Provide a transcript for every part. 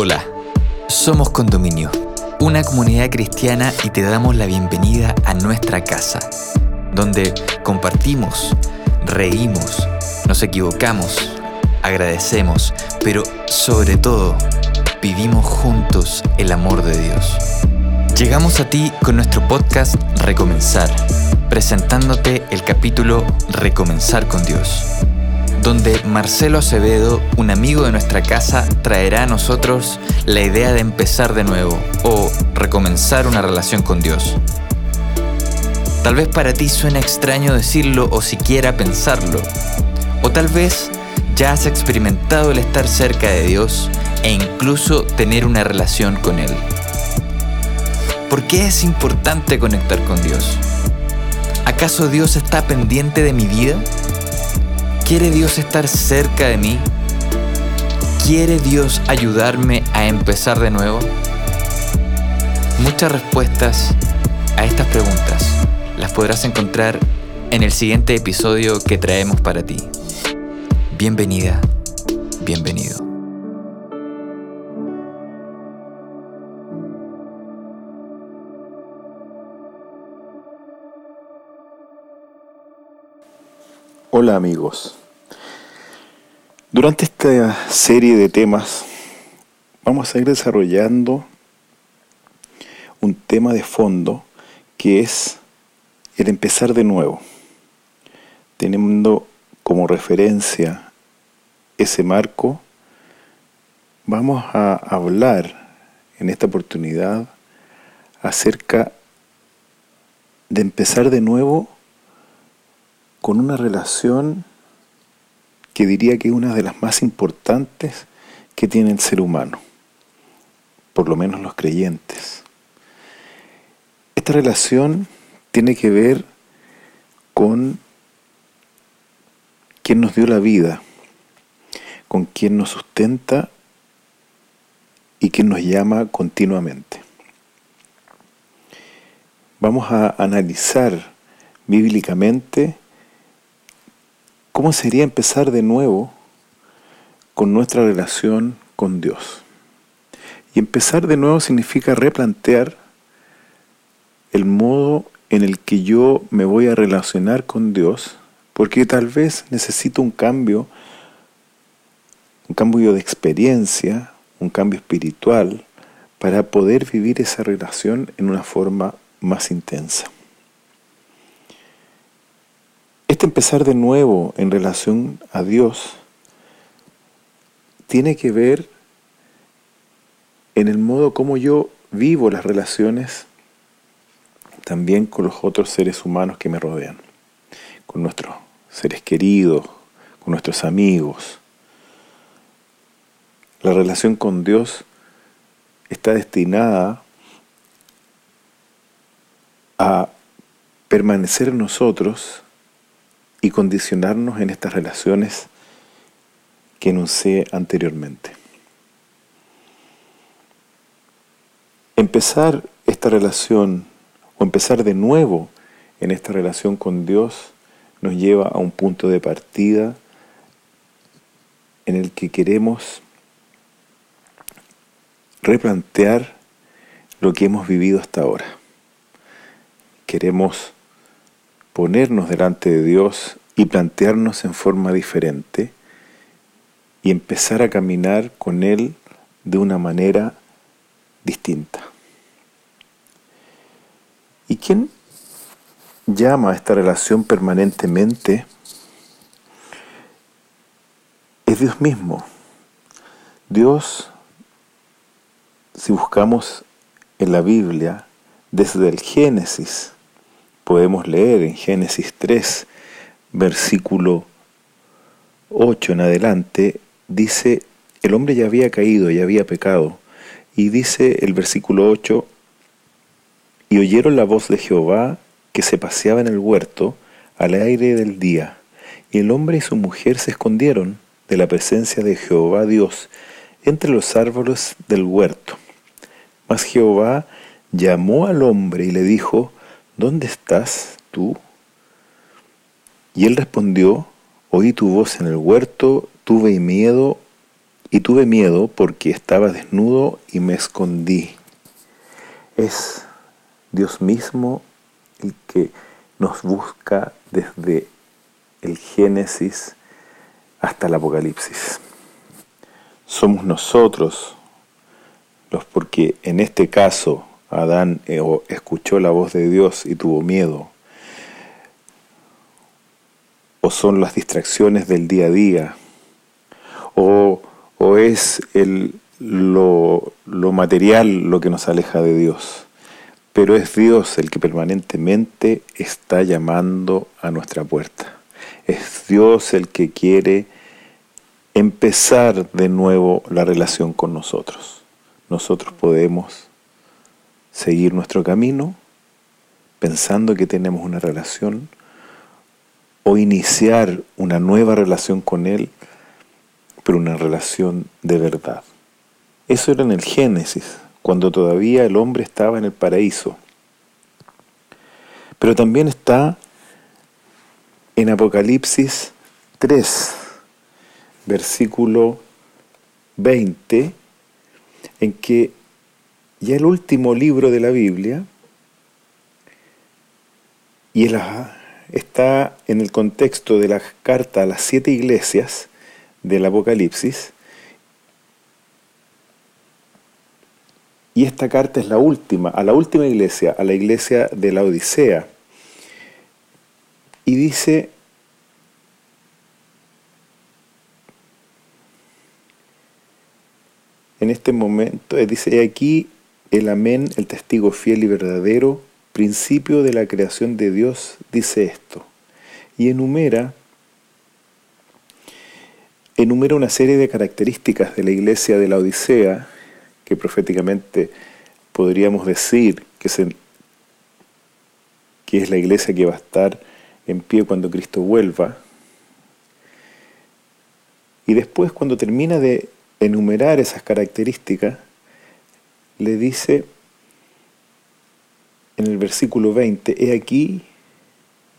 Hola, somos Condominio, una comunidad cristiana y te damos la bienvenida a nuestra casa, donde compartimos, reímos, nos equivocamos, agradecemos, pero sobre todo vivimos juntos el amor de Dios. Llegamos a ti con nuestro podcast Recomenzar, presentándote el capítulo Recomenzar con Dios donde Marcelo Acevedo, un amigo de nuestra casa, traerá a nosotros la idea de empezar de nuevo o recomenzar una relación con Dios. Tal vez para ti suene extraño decirlo o siquiera pensarlo, o tal vez ya has experimentado el estar cerca de Dios e incluso tener una relación con Él. ¿Por qué es importante conectar con Dios? ¿Acaso Dios está pendiente de mi vida? ¿Quiere Dios estar cerca de mí? ¿Quiere Dios ayudarme a empezar de nuevo? Muchas respuestas a estas preguntas las podrás encontrar en el siguiente episodio que traemos para ti. Bienvenida, bienvenido. Hola amigos. Durante esta serie de temas vamos a ir desarrollando un tema de fondo que es el empezar de nuevo, teniendo como referencia ese marco, vamos a hablar en esta oportunidad acerca de empezar de nuevo con una relación que diría que es una de las más importantes que tiene el ser humano, por lo menos los creyentes. Esta relación tiene que ver con quien nos dio la vida, con quien nos sustenta y quien nos llama continuamente. Vamos a analizar bíblicamente ¿Cómo sería empezar de nuevo con nuestra relación con Dios? Y empezar de nuevo significa replantear el modo en el que yo me voy a relacionar con Dios, porque tal vez necesito un cambio, un cambio de experiencia, un cambio espiritual, para poder vivir esa relación en una forma más intensa. Este empezar de nuevo en relación a Dios tiene que ver en el modo como yo vivo las relaciones también con los otros seres humanos que me rodean, con nuestros seres queridos, con nuestros amigos. La relación con Dios está destinada a permanecer en nosotros y condicionarnos en estas relaciones que enuncié anteriormente. Empezar esta relación o empezar de nuevo en esta relación con Dios nos lleva a un punto de partida en el que queremos replantear lo que hemos vivido hasta ahora. Queremos ponernos delante de Dios y plantearnos en forma diferente y empezar a caminar con Él de una manera distinta. ¿Y quién llama a esta relación permanentemente? Es Dios mismo. Dios, si buscamos en la Biblia, desde el Génesis, podemos leer en Génesis 3, versículo 8 en adelante, dice, el hombre ya había caído, ya había pecado. Y dice el versículo 8, y oyeron la voz de Jehová que se paseaba en el huerto al aire del día. Y el hombre y su mujer se escondieron de la presencia de Jehová Dios entre los árboles del huerto. Mas Jehová llamó al hombre y le dijo, ¿dónde estás tú? Y él respondió, oí tu voz en el huerto, tuve miedo y tuve miedo porque estaba desnudo y me escondí. Es Dios mismo el que nos busca desde el Génesis hasta el Apocalipsis. Somos nosotros los porque en este caso Adán eh, escuchó la voz de Dios y tuvo miedo. O son las distracciones del día a día. O, es el, lo, lo material lo que nos aleja de Dios. Pero es Dios el que permanentemente está llamando a nuestra puerta. Es Dios el que quiere empezar de nuevo la relación con nosotros. Nosotros podemos seguir nuestro camino pensando que tenemos una relación o iniciar una nueva relación con Él, pero una relación de verdad. Eso era en el Génesis, cuando todavía el hombre estaba en el paraíso. Pero también está en Apocalipsis 3, versículo 20, en que ya el último libro de la Biblia, y está en el contexto de la carta a las siete iglesias del Apocalipsis, y esta carta es la última, a la última iglesia, a la iglesia de la Odisea, y dice, en este momento, dice, aquí el amén, el testigo fiel y verdadero, principio de la creación de Dios, dice esto. Y enumera, enumera una serie de características de la iglesia de la Odisea, que proféticamente podríamos decir que, que es la iglesia que va a estar en pie cuando Cristo vuelva. Y después cuando termina de enumerar esas características, le dice en el versículo 20, He aquí,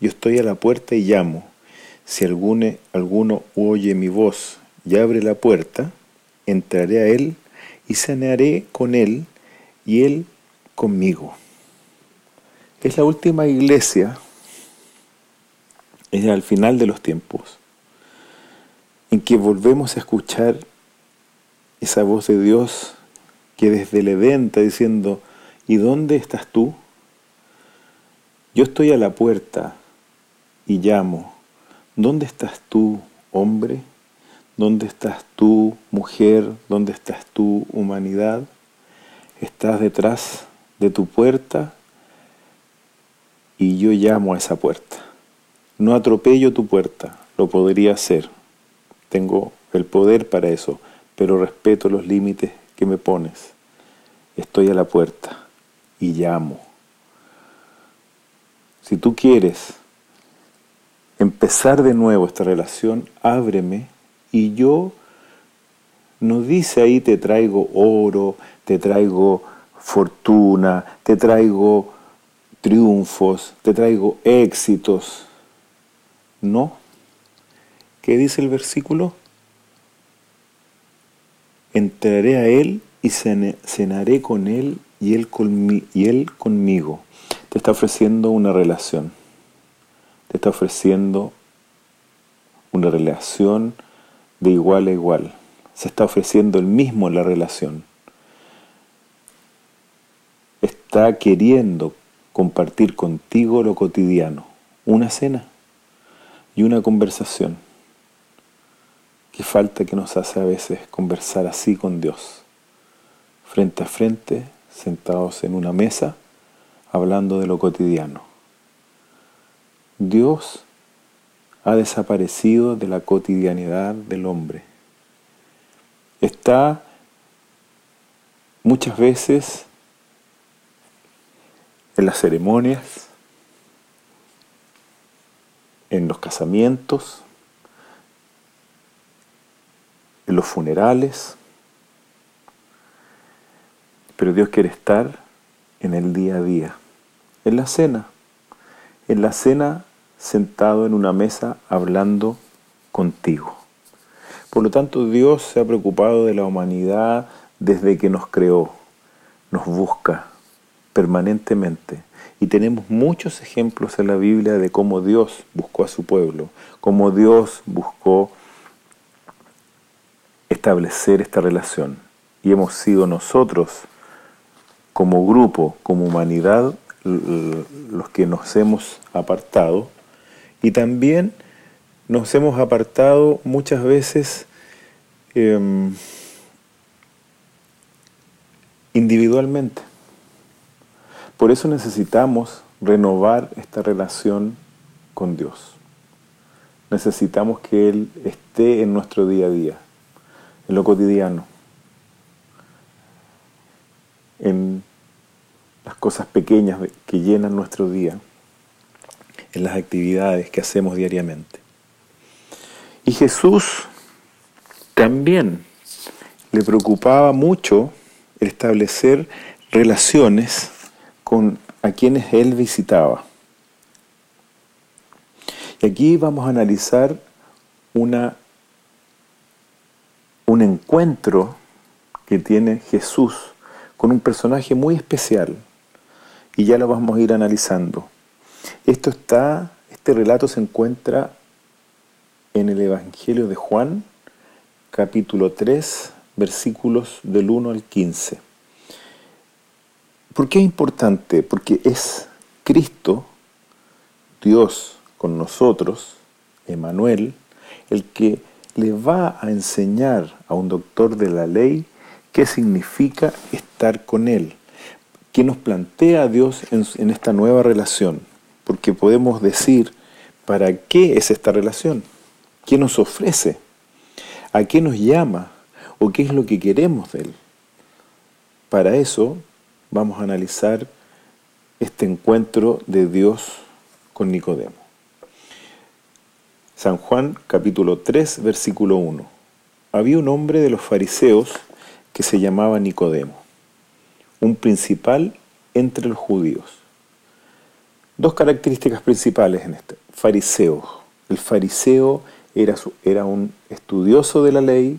yo estoy a la puerta y llamo. Si alguno, alguno oye mi voz y abre la puerta, entraré a él y sanaré con él y él conmigo. Es la última iglesia, es al final de los tiempos, en que volvemos a escuchar esa voz de Dios que desde el Edén diciendo, ¿y dónde estás tú? Yo estoy a la puerta y llamo, ¿dónde estás tú, hombre? ¿Dónde estás tú, mujer? ¿Dónde estás tú, humanidad? Estás detrás de tu puerta y yo llamo a esa puerta. No atropello tu puerta, lo podría hacer. Tengo el poder para eso, pero respeto los límites que me pones. Estoy a la puerta y llamo. Si tú quieres empezar de nuevo esta relación, ábreme y yo no dice ahí te traigo oro, te traigo fortuna, te traigo triunfos, te traigo éxitos. No. ¿Qué dice el versículo? Entraré a Él y cenaré con Él y él, conmigo. Te está ofreciendo una relación. Te está ofreciendo una relación de igual a igual. Se está ofreciendo el mismo la relación. Está queriendo compartir contigo lo cotidiano. Una cena y una conversación Qué falta que nos hace a veces conversar así con Dios, frente a frente, sentados en una mesa, hablando de lo cotidiano. Dios ha desaparecido de la cotidianidad del hombre. Está muchas veces en las ceremonias, en los casamientos, los funerales, pero Dios quiere estar en el día a día, en la cena, en la cena sentado en una mesa hablando contigo. Por lo tanto, Dios se ha preocupado de la humanidad desde que nos creó, nos busca permanentemente. Y tenemos muchos ejemplos en la Biblia de cómo Dios buscó a su pueblo, cómo Dios buscó establecer esta relación. Y hemos sido nosotros, como grupo, como humanidad, los que nos hemos apartado. Y también nos hemos apartado muchas veces em, individualmente. Por eso necesitamos renovar esta relación con Dios. Necesitamos que Él esté en nuestro día a día, en lo cotidiano, en las cosas pequeñas que llenan nuestro día, en las actividades que hacemos diariamente. Y Jesús también le preocupaba mucho establecer relaciones con a quienes él visitaba. Y aquí vamos a analizar una, un encuentro que tiene Jesús con un personaje muy especial. Y ya lo vamos a ir analizando. Esto está, este relato se encuentra en el Evangelio de Juan, capítulo 3, versículos del 1 al 15. ¿Por qué es importante? Porque es Cristo, Dios con nosotros, Emanuel, el que le va a enseñar a un doctor de la ley qué significa estar con Él, que nos plantea Dios en esta nueva relación, porque podemos decir, ¿para qué es esta relación? ¿Qué nos ofrece? ¿A qué nos llama? ¿O qué es lo que queremos de Él? Para eso vamos a analizar este encuentro de Dios con Nicodemo. San Juan capítulo 3 versículo 1. Había un hombre de los fariseos que se llamaba Nicodemo, un principal entre los judíos. Dos características principales en este. Fariseo. El fariseo era, era un estudioso de la ley,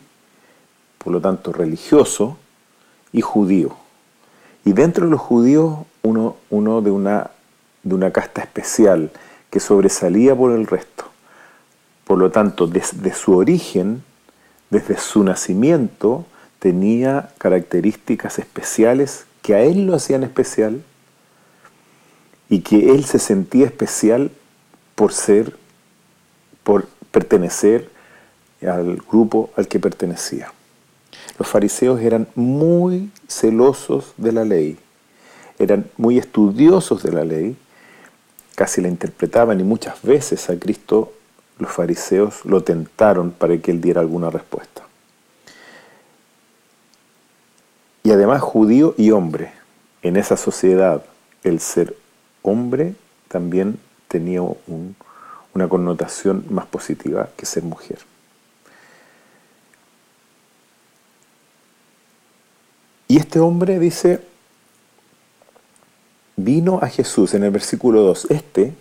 por lo tanto religioso, y judío. Y dentro de los judíos, uno, uno de, una, de una casta especial que sobresalía por el resto. Por lo tanto, desde su origen, desde su nacimiento, tenía características especiales que a él lo hacían especial y que él se sentía especial por ser, por pertenecer al grupo al que pertenecía. Los fariseos eran muy celosos de la ley, eran muy estudiosos de la ley, casi la interpretaban y muchas veces a Cristo los fariseos lo tentaron para que él diera alguna respuesta. Y además judío y hombre. En esa sociedad el ser hombre también tenía una connotación más positiva que ser mujer. Y este hombre dice, vino a Jesús en el versículo 2, este,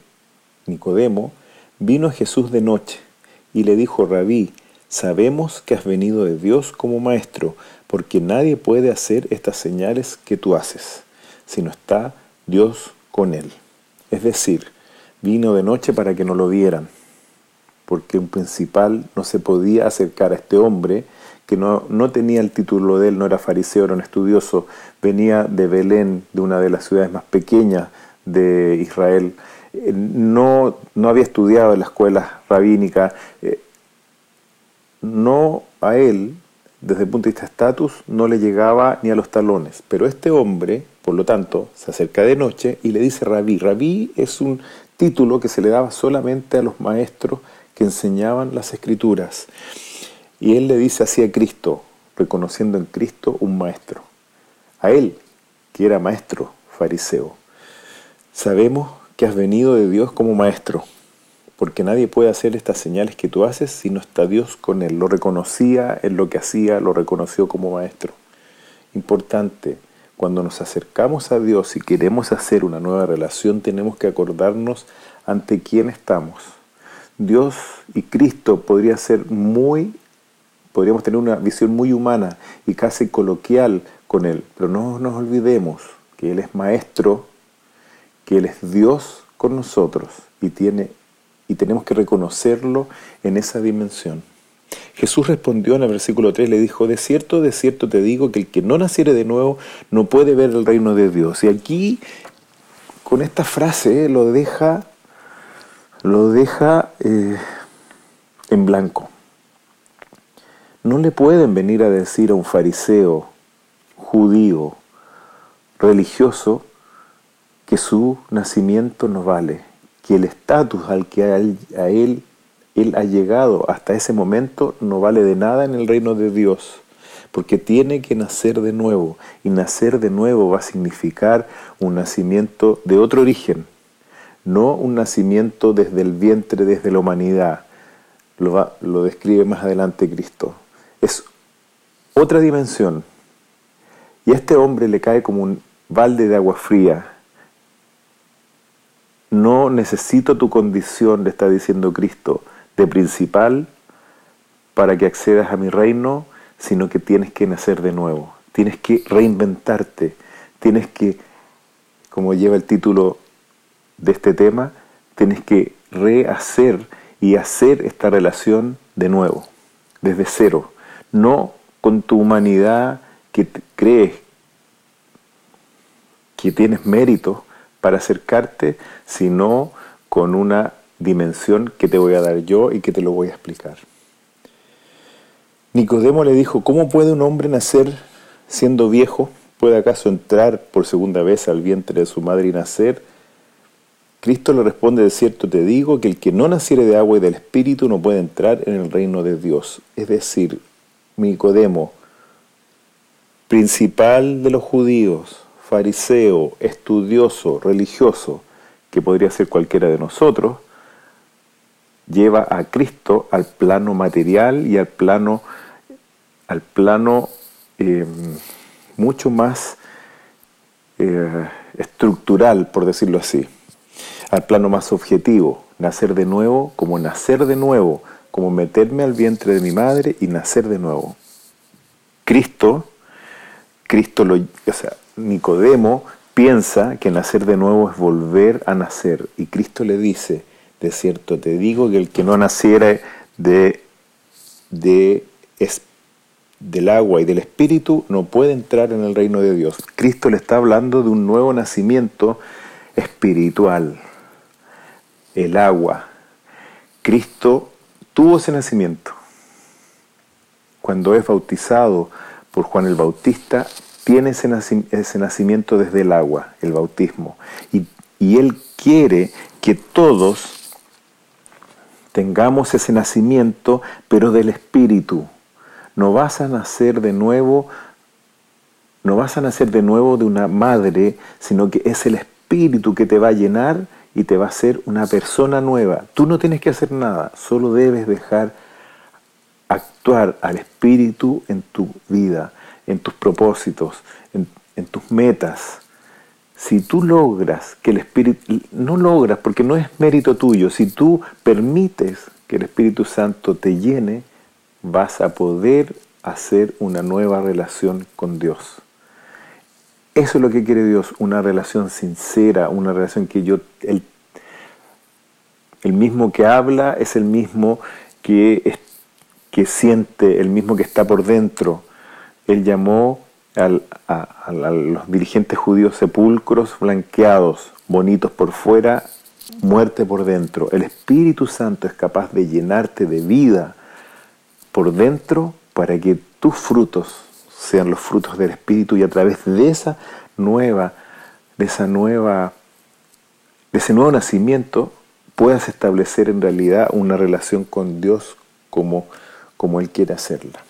Nicodemo, vino Jesús de noche y le dijo, Rabí, sabemos que has venido de Dios como maestro, porque nadie puede hacer estas señales que tú haces, sino está Dios con él. Es decir, vino de noche para que no lo vieran, porque un principal no se podía acercar a este hombre que no, no, tenía el título de él, no era fariseo, era un estudioso, venía de Belén, de una de las ciudades más pequeñas de Israel, no, no había estudiado en la escuela rabínica, eh, no a él, desde el punto de vista de estatus, no le llegaba ni a los talones, pero este hombre, por lo tanto, se acerca de noche y le dice rabí. Rabí es un título que se le daba solamente a los maestros que enseñaban las escrituras. Y él le dice así a Cristo, reconociendo en Cristo un maestro. A él, que era maestro fariseo. Sabemos que has venido de Dios como maestro, porque nadie puede hacer estas señales que tú haces si no está Dios con él. Lo reconocía en lo que hacía, lo reconoció como maestro. Importante, cuando nos acercamos a Dios y queremos hacer una nueva relación, tenemos que acordarnos ante quién estamos. Dios y Cristo podría ser muy podríamos tener una visión muy humana y casi coloquial con Él, pero no nos olvidemos que Él es maestro, que Él es Dios con nosotros y, tiene, y tenemos que reconocerlo en esa dimensión. Jesús respondió en el versículo 3, le dijo, de cierto, de cierto te digo que el que no naciere de nuevo no puede ver el reino de Dios. Y aquí, con esta frase, lo deja, lo deja eh, en blanco. No le pueden venir a decir a un fariseo, judío, religioso, que su nacimiento no vale, que el estatus al que a él, ha llegado hasta ese momento no vale de nada en el reino de Dios, porque tiene que nacer de nuevo, y nacer de nuevo va a significar un nacimiento de otro origen, no un nacimiento desde el vientre, desde la humanidad. Lo, lo describe más adelante Cristo es otra dimensión. Y a este hombre le cae como un balde de agua fría. No necesito tu condición, le está diciendo Cristo, de principal para que accedas a mi reino, sino que tienes que nacer de nuevo. Tienes que reinventarte. Tienes que, como lleva el título de este tema, tienes que rehacer y hacer esta relación de nuevo, desde cero no con tu humanidad que crees que tienes mérito para acercarte, sino con una dimensión que te voy a dar yo y que te lo voy a explicar. Nicodemo le dijo, ¿cómo puede un hombre nacer siendo viejo? ¿Puede acaso entrar por segunda vez al vientre de su madre y nacer? Cristo le responde, de cierto te digo, que el que no naciere de agua y del Espíritu no puede entrar en el reino de Dios. Es decir, Nicodemo, principal de los judíos, fariseo, estudioso, religioso, que podría ser cualquiera de nosotros, lleva a Cristo al plano material y al plano, al plano em, mucho más eh, estructural, por decirlo así, al plano más objetivo, nacer de nuevo como nacer de nuevo, como meterme al vientre de mi madre y nacer de nuevo. Cristo, Cristo lo, o sea, Nicodemo piensa que nacer de nuevo es volver a nacer y Cristo le dice, de cierto te digo que el que no naciera de, de del agua y del espíritu no puede entrar en el reino de Dios. Cristo le está hablando de un nuevo nacimiento espiritual. El agua. Cristo tuvo ese nacimiento. Cuando es bautizado por Juan el Bautista, tiene ese, nacimiento desde el agua, el bautismo. Y, y Él quiere que todos tengamos ese nacimiento, pero del Espíritu. No vas a nacer de nuevo, no vas a nacer de nuevo de una madre, sino que es el Espíritu que te va a llenar y te va a hacer una persona nueva. Tú no tienes que hacer nada, solo debes dejar actuar al Espíritu en tu vida, en tus propósitos, en, tus metas. Si tú logras que el Espíritu, no logras porque no es mérito tuyo, si tú permites que el Espíritu Santo te llene, vas a poder hacer una nueva relación con Dios. Eso es lo que quiere Dios, una relación sincera, una relación que yo, el, mismo que habla es el mismo que, que siente, el mismo que está por dentro. Él llamó a, a los dirigentes judíos sepulcros blanqueados, bonitos por fuera, muerte por dentro. El Espíritu Santo es capaz de llenarte de vida por dentro para que tus frutos sean los frutos del Espíritu y a través de esa nueva, de esa nueva, de ese nuevo nacimiento puedas establecer en realidad una relación con Dios como, como Él quiere hacerla.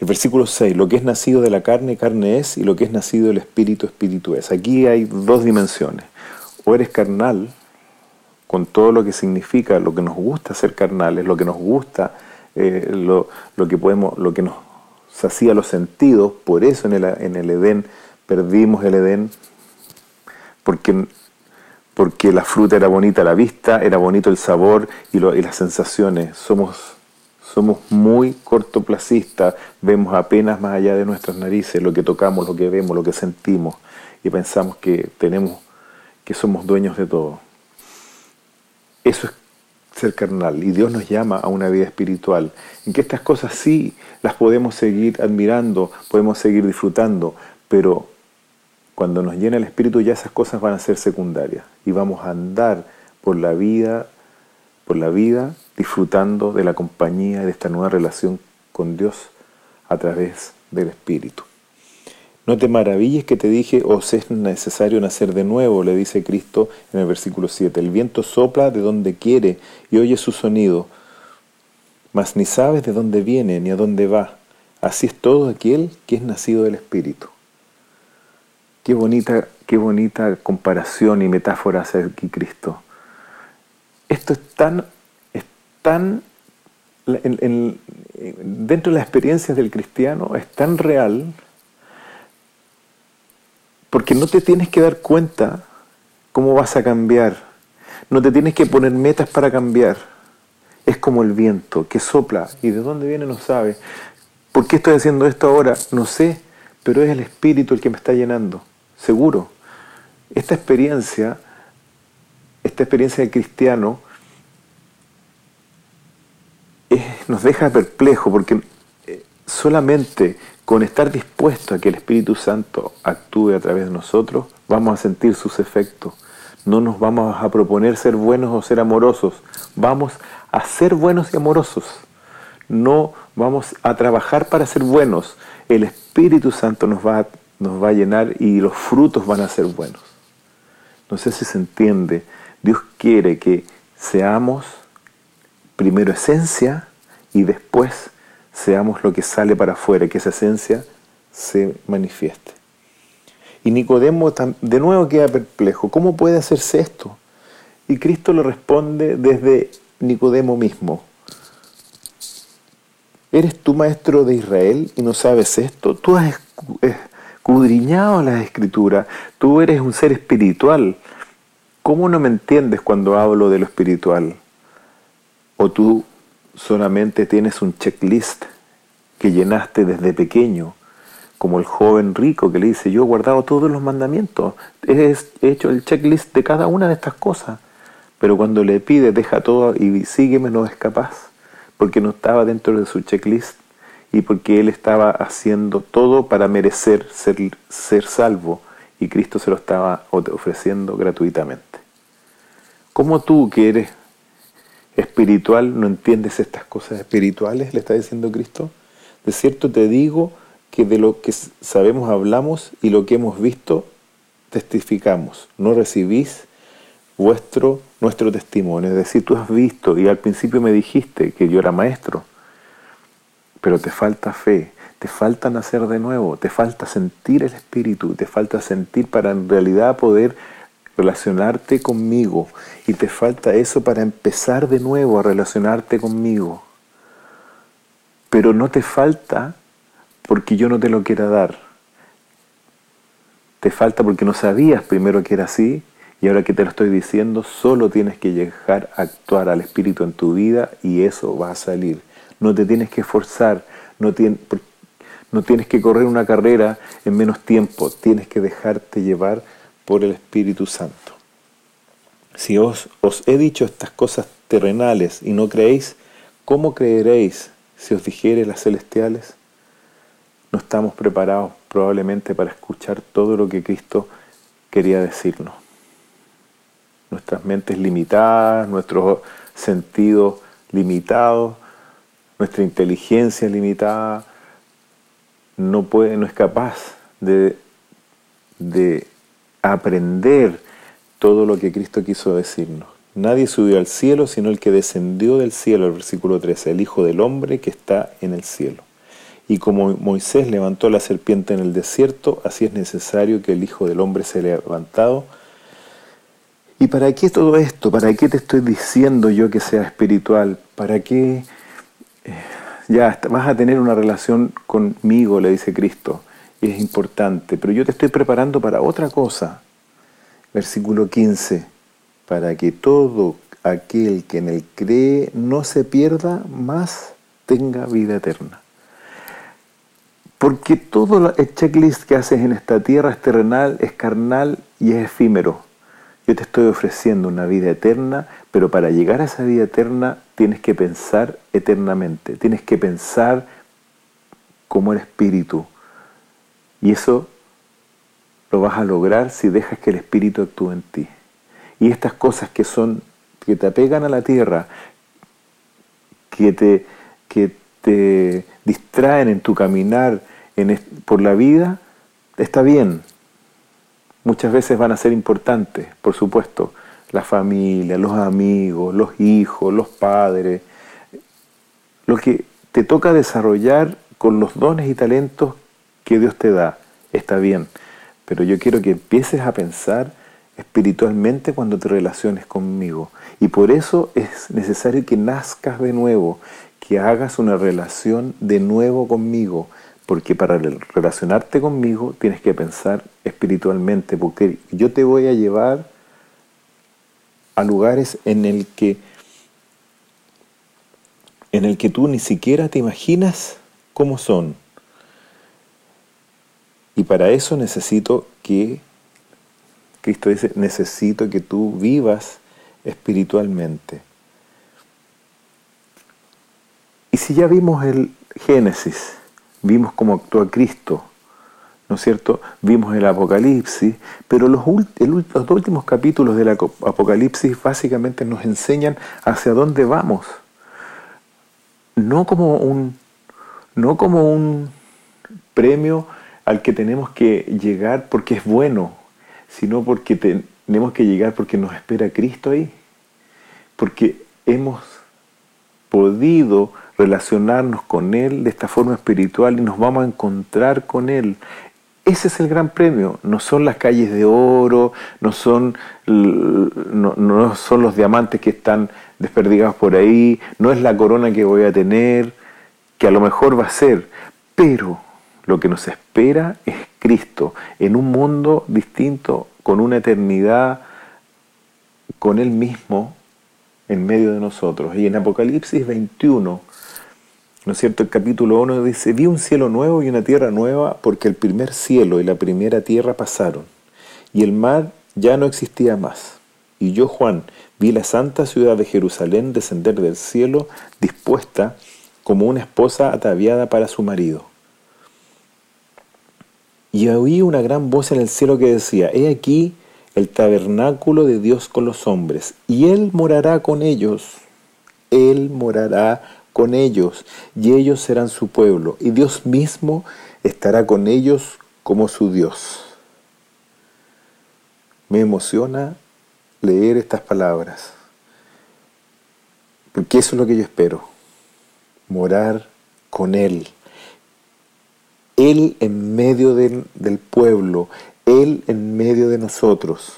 El versículo 6, lo que es nacido de la carne, carne es, y lo que es nacido del espíritu, espíritu es. Aquí hay dos dimensiones. O eres carnal, con todo lo que significa, lo que nos gusta ser carnales, lo que nos gusta eh, lo, que podemos, lo que nos hacía los sentidos, por eso en el, en el Edén perdimos el Edén, porque, porque la fruta era bonita a la vista, era bonito el sabor y, las sensaciones. Somos, somos muy cortoplacistas, vemos apenas más allá de nuestras narices lo que tocamos, lo que vemos, lo que sentimos y pensamos que tenemos que somos dueños de todo. Eso es ser carnal y Dios nos llama a una vida espiritual, en que estas cosas sí las podemos seguir admirando, podemos seguir disfrutando, pero cuando nos llena el espíritu ya esas cosas van a ser secundarias y vamos a andar por la vida, por la vida disfrutando de la compañía de esta nueva relación con Dios a través del espíritu. No te maravilles que te dije, os es necesario nacer de nuevo, le dice Cristo en el versículo 7. El viento sopla de donde quiere y oye su sonido, mas ni sabes de dónde viene ni a dónde va. Así es todo aquel que es nacido del Espíritu. Qué bonita, qué bonita comparación y metáfora hace aquí Cristo. Esto es tan, tan dentro de las experiencias del cristiano, es tan real porque no te tienes que dar cuenta cómo vas a cambiar. No te tienes que poner metas para cambiar. Es como el viento que sopla y de dónde viene no sabe. ¿Por qué estoy haciendo esto ahora? No sé, pero es el Espíritu el que me está llenando, seguro. Esta experiencia, esta experiencia de cristiano, nos deja perplejo porque eh, solamente con estar dispuesto a que el Espíritu Santo actúe a través de nosotros, vamos a sentir sus efectos. No nos vamos a proponer ser buenos o ser amorosos, vamos a ser buenos y amorosos. No vamos a trabajar para ser buenos. El Espíritu Santo nos va, nos va a llenar y los frutos van a ser buenos. No sé si se entiende. Dios quiere que seamos primero esencia y después seamos lo que sale para afuera, que esa esencia se manifieste. Y Nicodemo de nuevo queda perplejo, ¿cómo puede hacerse esto? Y Cristo le responde desde Nicodemo mismo. ¿Eres tú maestro de Israel y no sabes esto? Tú has escudriñado las escrituras, tú eres un ser espiritual. ¿Cómo no me entiendes cuando hablo de lo espiritual? ¿O tú solamente tienes un checklist que llenaste desde pequeño, como el joven rico que le dice, yo he guardado todos los mandamientos, he hecho el checklist de cada una de estas cosas, pero cuando le pide, deja todo y sígueme, no es capaz, porque no estaba dentro de su checklist y porque él estaba haciendo todo para merecer ser, ser salvo y Cristo se lo estaba ofreciendo gratuitamente. ¿Cómo tú que eres espiritual no entiendes estas cosas espirituales? Le está diciendo Cristo. De cierto te digo que de lo que sabemos hablamos y lo que hemos visto testificamos. No recibís vuestro nuestro testimonio. Es decir, tú has visto y al principio me dijiste que yo era maestro, pero te falta fe, te falta nacer de nuevo, te falta sentir el Espíritu, te falta sentir para en realidad poder relacionarte conmigo y te falta eso para empezar de nuevo a relacionarte conmigo. Pero no te falta porque yo no te lo quiera dar. Te falta porque no sabías primero que era así y ahora que te lo estoy diciendo, solo tienes que a actuar al Espíritu en tu vida y eso va a salir. No te tienes que esforzar, no, no tienes que correr una carrera en menos tiempo, tienes que dejarte llevar por el Espíritu Santo. Si os, os he dicho estas cosas terrenales y no creéis, ¿cómo creeréis si os dijere las celestiales? No estamos preparados probablemente para escuchar todo lo que Cristo quería decirnos. Nuestras mentes limitadas, nuestros sentidos limitados, nuestra inteligencia limitada, no, puede, no es capaz de, de aprender todo lo que Cristo quiso decirnos. Nadie subió al cielo sino el que descendió del cielo, el versículo 13, el Hijo del Hombre que está en el cielo. Y como Moisés levantó la serpiente en el desierto, así es necesario que el Hijo del Hombre sea levantado. ¿Y para qué todo esto? ¿Para qué te estoy diciendo yo que sea espiritual? ¿Para qué eh, ya vas a tener una relación conmigo, le dice Cristo? Es importante, pero yo te estoy preparando para otra cosa. Versículo 15, para que todo aquel que en él cree no se pierda, más tenga vida eterna. Porque todo el checklist que haces en esta tierra es terrenal, es carnal y es efímero. Yo te estoy ofreciendo una vida eterna, pero para llegar a esa vida eterna tienes que pensar eternamente, tienes que pensar como el Espíritu. Y eso lo vas a lograr si dejas que el Espíritu actúe en ti. Y estas cosas que son, que te apegan a la tierra, que te, que te distraen en tu caminar en, por la vida, está bien. Muchas veces van a ser importantes, por supuesto. La familia, los amigos, los hijos, los padres. Lo que te toca desarrollar con los dones y talentos que Dios te da, está bien. Pero yo quiero que empieces a pensar espiritualmente cuando te relaciones conmigo. Y por eso es necesario que nazcas de nuevo, que hagas una relación de nuevo conmigo, porque para relacionarte conmigo tienes que pensar espiritualmente, porque yo te voy a llevar a lugares en el que en el que tú ni siquiera te imaginas cómo son. Y para eso necesito que Cristo dice, necesito que tú vivas espiritualmente. Y si ya vimos el Génesis, vimos cómo actúa Cristo, ¿no es cierto? Vimos el Apocalipsis, pero los, los últimos capítulos del Apocalipsis básicamente nos enseñan hacia dónde vamos. No como un, no como un premio al que tenemos que llegar porque es bueno, sino porque tenemos que llegar porque nos espera Cristo ahí, porque hemos podido relacionarnos con Él de esta forma espiritual y nos vamos a encontrar con Él. Ese es el gran premio, no son las calles de oro, no son, no, son los diamantes que están desperdigados por ahí, no es la corona que voy a tener, que a lo mejor va a ser, pero lo que nos espera es Cristo en un mundo distinto, con una eternidad con Él mismo en medio de nosotros. Y en Apocalipsis 21, ¿no es cierto? El capítulo 1 dice, vi un cielo nuevo y una tierra nueva porque el primer cielo y la primera tierra pasaron y el mar ya no existía más. Y yo, Juan, vi la santa ciudad de Jerusalén descender del cielo dispuesta como una esposa ataviada para su marido. Y oí una gran voz en el cielo que decía, He aquí el tabernáculo de Dios con los hombres, y Él morará con ellos, Él morará con ellos, y ellos serán su pueblo, y Dios mismo estará con ellos como su Dios. Me emociona leer estas palabras, porque eso es lo que yo espero, morar con Él él en medio del pueblo, Él en medio de nosotros.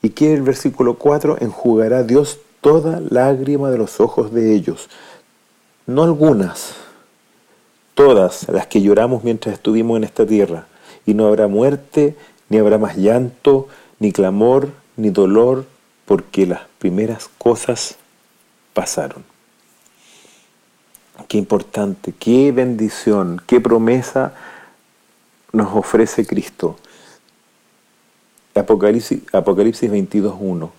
Y que el versículo 4 enjugará Dios toda lágrima de los ojos de ellos. No algunas, todas las que lloramos mientras estuvimos en esta tierra. Y no habrá muerte, ni habrá más llanto, ni clamor, ni dolor, porque las primeras cosas pasaron. Qué importante, qué bendición, qué promesa nos ofrece Cristo. Apocalipsis, Apocalipsis 22.1.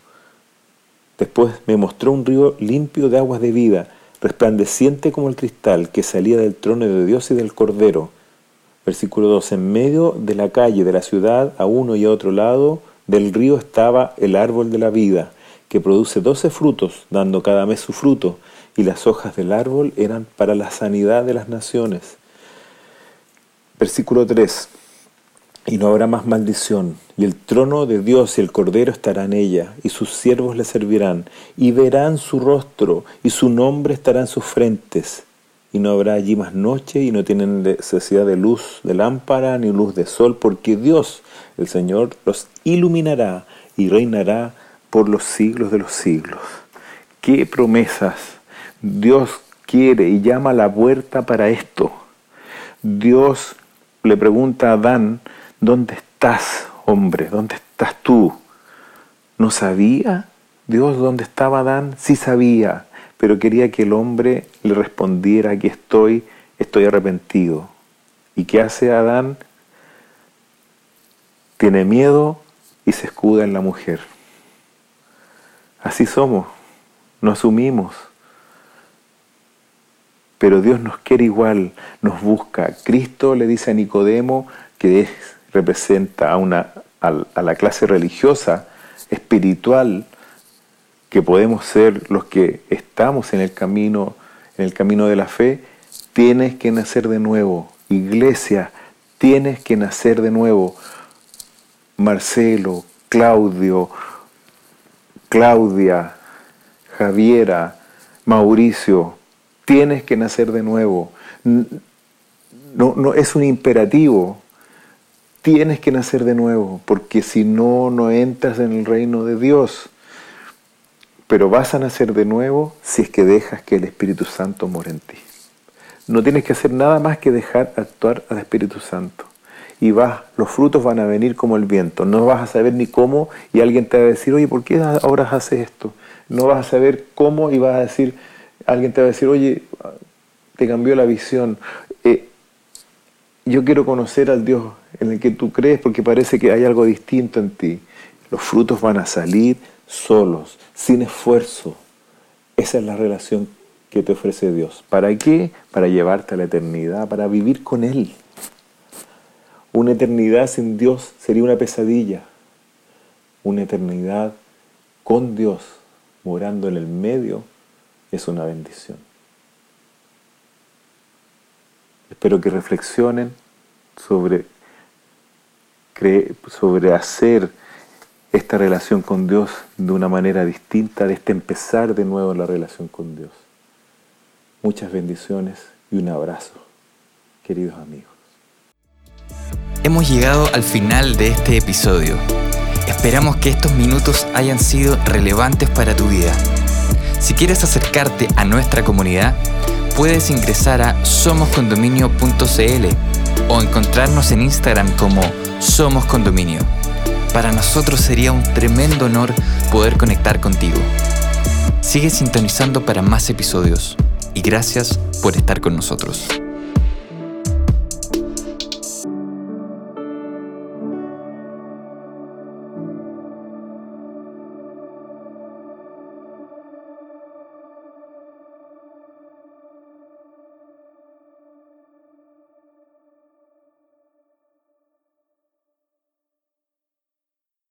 Después me mostró un río limpio de aguas de vida, resplandeciente como el cristal, que salía del trono de Dios y del Cordero. Versículo 2. En medio de la calle de la ciudad, a uno y a otro lado del río estaba el árbol de la vida, que produce doce frutos, dando cada mes su fruto y las hojas del árbol eran para la sanidad de las naciones. Versículo 3. Y no habrá más maldición, y el trono de Dios y el Cordero estará en ella, y sus siervos le servirán, y verán su rostro, y su nombre estará en sus frentes. Y no habrá allí más noche, y no tienen necesidad de luz de lámpara, ni luz de sol, porque Dios, el Señor, los iluminará y reinará por los siglos de los siglos. ¡Qué promesas! Dios quiere y llama a la puerta para esto. Dios le pregunta a Adán, ¿dónde estás, hombre? ¿Dónde estás tú? ¿No sabía Dios dónde estaba Adán? Sí sabía, pero quería que el hombre le respondiera, aquí estoy, estoy arrepentido. ¿Y qué hace Adán? Tiene miedo y se escuda en la mujer. Así somos, nos asumimos. Pero Dios nos quiere igual, nos busca. Cristo le dice a Nicodemo, que representa a, una, a la clase religiosa, espiritual, que podemos ser los que estamos en el camino, en el camino de la fe, tienes que nacer de nuevo. Iglesia, tienes que nacer de nuevo. Marcelo, Claudio, Claudia, Javiera, Mauricio, tienes que nacer de nuevo. No, no, es un imperativo. Tienes que nacer de nuevo, porque si no, no entras en el reino de Dios. Pero vas a nacer de nuevo si es que dejas que el Espíritu Santo more en ti. No tienes que hacer nada más que dejar actuar al Espíritu Santo y vas, los frutos van a venir como el viento. No vas a saber ni cómo y alguien te va a decir, oye, ¿por qué ahora haces esto? No vas a saber cómo y vas a decir, alguien te va a decir, oye, te cambió la visión. Eh, yo quiero conocer al Dios en el que tú crees porque parece que hay algo distinto en ti. Los frutos van a salir solos, sin esfuerzo. Esa es la relación que te ofrece Dios. ¿Para qué? Para llevarte a la eternidad, para vivir con Él. Una eternidad sin Dios sería una pesadilla. Una eternidad con Dios, morando en el medio, es una bendición. Espero que reflexionen sobre, sobre hacer esta relación con Dios de una manera distinta, de este empezar de nuevo la relación con Dios. Muchas bendiciones y un abrazo, queridos amigos. Hemos llegado al final de este episodio. Esperamos que estos minutos hayan sido relevantes para tu vida. Si quieres acercarte a nuestra comunidad, puedes ingresar a somoscondominio.cl o encontrarnos en Instagram como Somos Condominio. Para nosotros sería un tremendo honor poder conectar contigo. Sigue sintonizando para más episodios y gracias por estar con nosotros.